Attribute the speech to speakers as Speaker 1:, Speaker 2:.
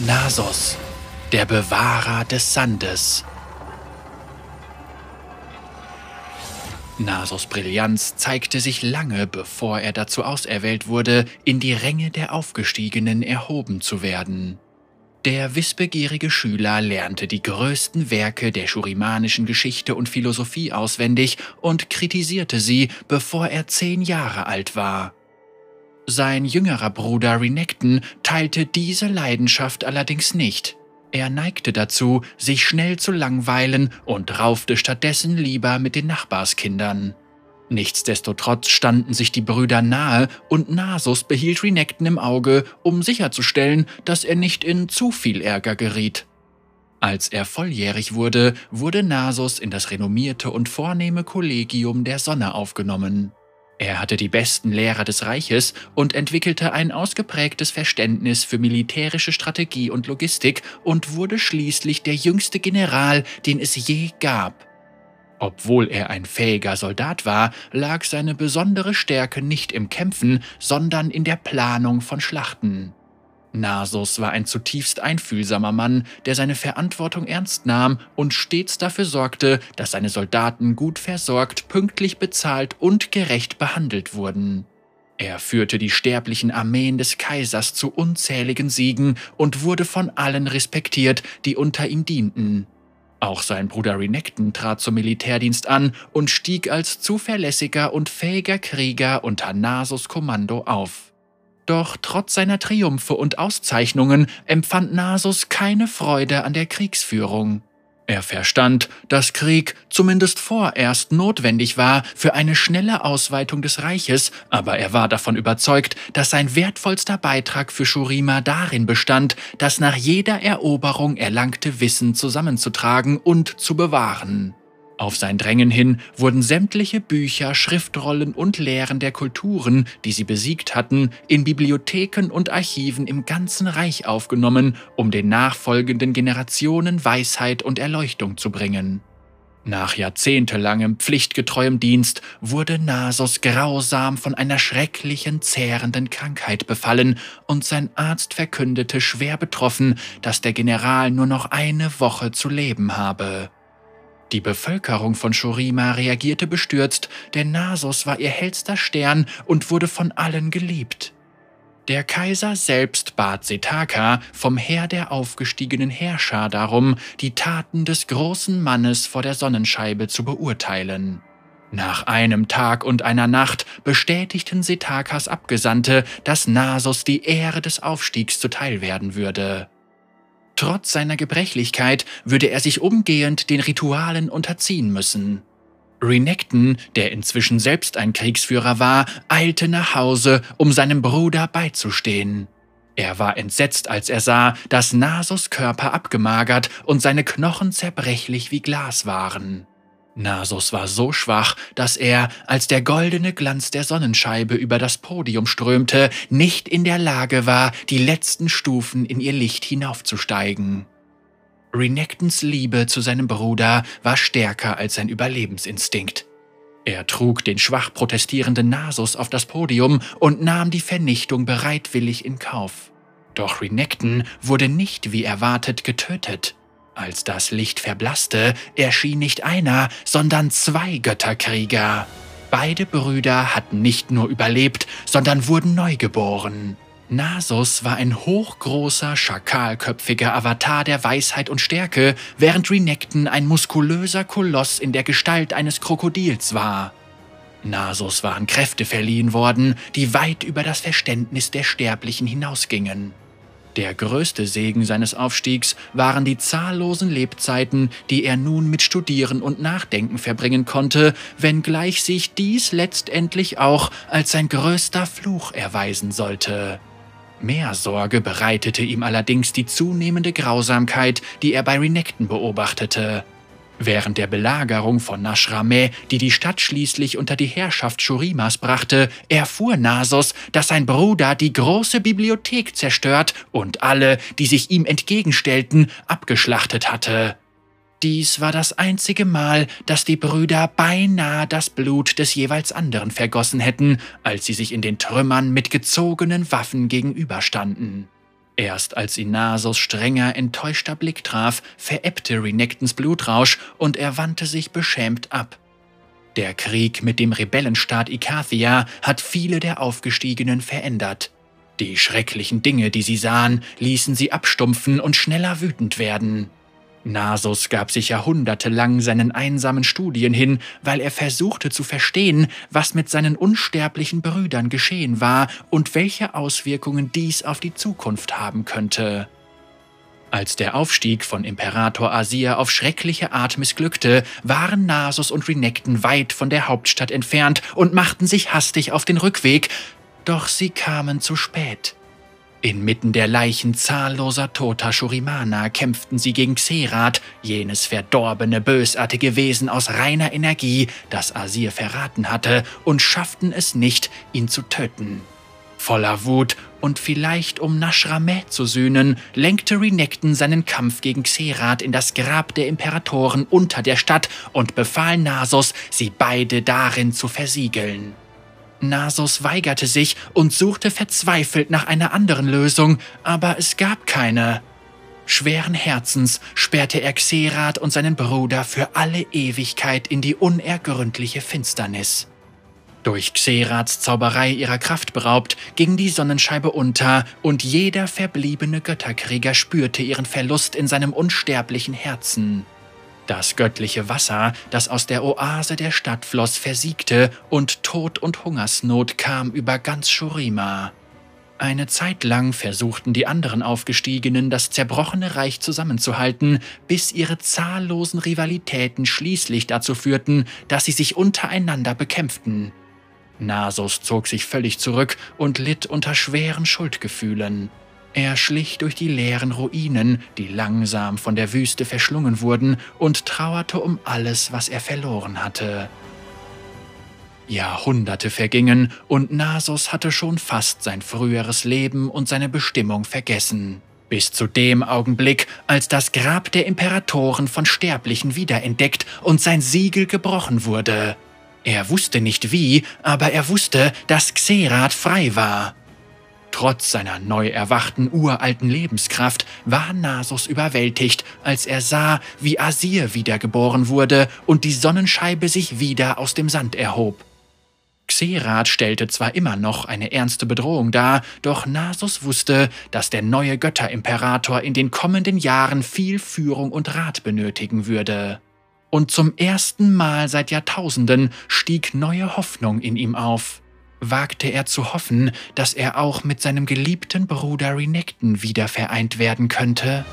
Speaker 1: Nasos, der Bewahrer des Sandes. Nasos Brillanz zeigte sich lange, bevor er dazu auserwählt wurde, in die Ränge der Aufgestiegenen erhoben zu werden. Der wissbegierige Schüler lernte die größten Werke der schurimanischen Geschichte und Philosophie auswendig und kritisierte sie, bevor er zehn Jahre alt war. Sein jüngerer Bruder Renekton teilte diese Leidenschaft allerdings nicht. Er neigte dazu, sich schnell zu langweilen und raufte stattdessen lieber mit den Nachbarskindern. Nichtsdestotrotz standen sich die Brüder nahe und Nasus behielt Renekton im Auge, um sicherzustellen, dass er nicht in zu viel Ärger geriet. Als er volljährig wurde, wurde Nasus in das renommierte und vornehme Kollegium der Sonne aufgenommen. Er hatte die besten Lehrer des Reiches und entwickelte ein ausgeprägtes Verständnis für militärische Strategie und Logistik und wurde schließlich der jüngste General, den es je gab. Obwohl er ein fähiger Soldat war, lag seine besondere Stärke nicht im Kämpfen, sondern in der Planung von Schlachten. Nasus war ein zutiefst einfühlsamer Mann, der seine Verantwortung ernst nahm und stets dafür sorgte, dass seine Soldaten gut versorgt, pünktlich bezahlt und gerecht behandelt wurden. Er führte die sterblichen Armeen des Kaisers zu unzähligen Siegen und wurde von allen respektiert, die unter ihm dienten. Auch sein Bruder Renekton trat zum Militärdienst an und stieg als zuverlässiger und fähiger Krieger unter Nasus Kommando auf. Doch trotz seiner Triumphe und Auszeichnungen empfand Nasus keine Freude an der Kriegsführung. Er verstand, dass Krieg zumindest vorerst notwendig war für eine schnelle Ausweitung des Reiches, aber er war davon überzeugt, dass sein wertvollster Beitrag für Shurima darin bestand, das nach jeder Eroberung erlangte Wissen zusammenzutragen und zu bewahren. Auf sein Drängen hin wurden sämtliche Bücher, Schriftrollen und Lehren der Kulturen, die sie besiegt hatten, in Bibliotheken und Archiven im ganzen Reich aufgenommen, um den nachfolgenden Generationen Weisheit und Erleuchtung zu bringen. Nach jahrzehntelangem pflichtgetreuem Dienst wurde Nasos grausam von einer schrecklichen, zehrenden Krankheit befallen und sein Arzt verkündete schwer betroffen, dass der General nur noch eine Woche zu leben habe. Die Bevölkerung von Shurima reagierte bestürzt, denn Nasos war ihr hellster Stern und wurde von allen geliebt. Der Kaiser selbst bat Setaka vom Heer der aufgestiegenen Herrscher darum, die Taten des großen Mannes vor der Sonnenscheibe zu beurteilen. Nach einem Tag und einer Nacht bestätigten Setakas Abgesandte, dass Nasos die Ehre des Aufstiegs zuteil werden würde. Trotz seiner Gebrechlichkeit würde er sich umgehend den Ritualen unterziehen müssen. Renekton, der inzwischen selbst ein Kriegsführer war, eilte nach Hause, um seinem Bruder beizustehen. Er war entsetzt, als er sah, dass Nasus Körper abgemagert und seine Knochen zerbrechlich wie Glas waren. Nasus war so schwach, dass er, als der goldene Glanz der Sonnenscheibe über das Podium strömte, nicht in der Lage war, die letzten Stufen in ihr Licht hinaufzusteigen. Renektons Liebe zu seinem Bruder war stärker als sein Überlebensinstinkt. Er trug den schwach protestierenden Nasus auf das Podium und nahm die Vernichtung bereitwillig in Kauf. Doch Renekton wurde nicht wie erwartet getötet. Als das Licht verblasste, erschien nicht einer, sondern zwei Götterkrieger. Beide Brüder hatten nicht nur überlebt, sondern wurden neugeboren. Nasus war ein hochgroßer, schakalköpfiger Avatar der Weisheit und Stärke, während Renekton ein muskulöser Koloss in der Gestalt eines Krokodils war. Nasus waren Kräfte verliehen worden, die weit über das Verständnis der Sterblichen hinausgingen. Der größte Segen seines Aufstiegs waren die zahllosen Lebzeiten, die er nun mit Studieren und Nachdenken verbringen konnte, wenngleich sich dies letztendlich auch als sein größter Fluch erweisen sollte. Mehr Sorge bereitete ihm allerdings die zunehmende Grausamkeit, die er bei Renekton beobachtete. Während der Belagerung von Nashrameh, die die Stadt schließlich unter die Herrschaft Shurimas brachte, erfuhr Nasos, dass sein Bruder die große Bibliothek zerstört und alle, die sich ihm entgegenstellten, abgeschlachtet hatte. Dies war das einzige Mal, dass die Brüder beinahe das Blut des jeweils anderen vergossen hätten, als sie sich in den Trümmern mit gezogenen Waffen gegenüberstanden. Erst als ihn Nasos strenger, enttäuschter Blick traf, verebbte Renekton's Blutrausch und er wandte sich beschämt ab. Der Krieg mit dem Rebellenstaat Ikathia hat viele der Aufgestiegenen verändert. Die schrecklichen Dinge, die sie sahen, ließen sie abstumpfen und schneller wütend werden. Nasus gab sich jahrhundertelang seinen einsamen Studien hin, weil er versuchte zu verstehen, was mit seinen unsterblichen Brüdern geschehen war und welche Auswirkungen dies auf die Zukunft haben könnte. Als der Aufstieg von Imperator Asir auf schreckliche Art missglückte, waren Nasus und Renekton weit von der Hauptstadt entfernt und machten sich hastig auf den Rückweg, doch sie kamen zu spät. Inmitten der Leichen zahlloser toter Shurimana kämpften sie gegen Xerath, jenes verdorbene, bösartige Wesen aus reiner Energie, das Asir verraten hatte, und schafften es nicht, ihn zu töten. Voller Wut und vielleicht um Nashrameh zu sühnen, lenkte Renekton seinen Kampf gegen Xerath in das Grab der Imperatoren unter der Stadt und befahl Nasus, sie beide darin zu versiegeln. Nasus weigerte sich und suchte verzweifelt nach einer anderen Lösung, aber es gab keine. Schweren Herzens sperrte er Xerath und seinen Bruder für alle Ewigkeit in die unergründliche Finsternis. Durch Xeraths Zauberei ihrer Kraft beraubt, ging die Sonnenscheibe unter und jeder verbliebene Götterkrieger spürte ihren Verlust in seinem unsterblichen Herzen. Das göttliche Wasser, das aus der Oase der Stadt floss, versiegte und Tod und Hungersnot kam über ganz Shurima. Eine Zeit lang versuchten die anderen Aufgestiegenen, das zerbrochene Reich zusammenzuhalten, bis ihre zahllosen Rivalitäten schließlich dazu führten, dass sie sich untereinander bekämpften. Nasus zog sich völlig zurück und litt unter schweren Schuldgefühlen. Er schlich durch die leeren Ruinen, die langsam von der Wüste verschlungen wurden, und trauerte um alles, was er verloren hatte. Jahrhunderte vergingen und Nasus hatte schon fast sein früheres Leben und seine Bestimmung vergessen. Bis zu dem Augenblick, als das Grab der Imperatoren von Sterblichen wiederentdeckt und sein Siegel gebrochen wurde. Er wusste nicht wie, aber er wusste, dass Xerath frei war. Trotz seiner neu erwachten uralten Lebenskraft war Nasus überwältigt, als er sah, wie Asir wiedergeboren wurde und die Sonnenscheibe sich wieder aus dem Sand erhob. Xerath stellte zwar immer noch eine ernste Bedrohung dar, doch Nasus wusste, dass der neue Götterimperator in den kommenden Jahren viel Führung und Rat benötigen würde. Und zum ersten Mal seit Jahrtausenden stieg neue Hoffnung in ihm auf wagte er zu hoffen, dass er auch mit seinem geliebten Bruder Renekton wieder vereint werden könnte.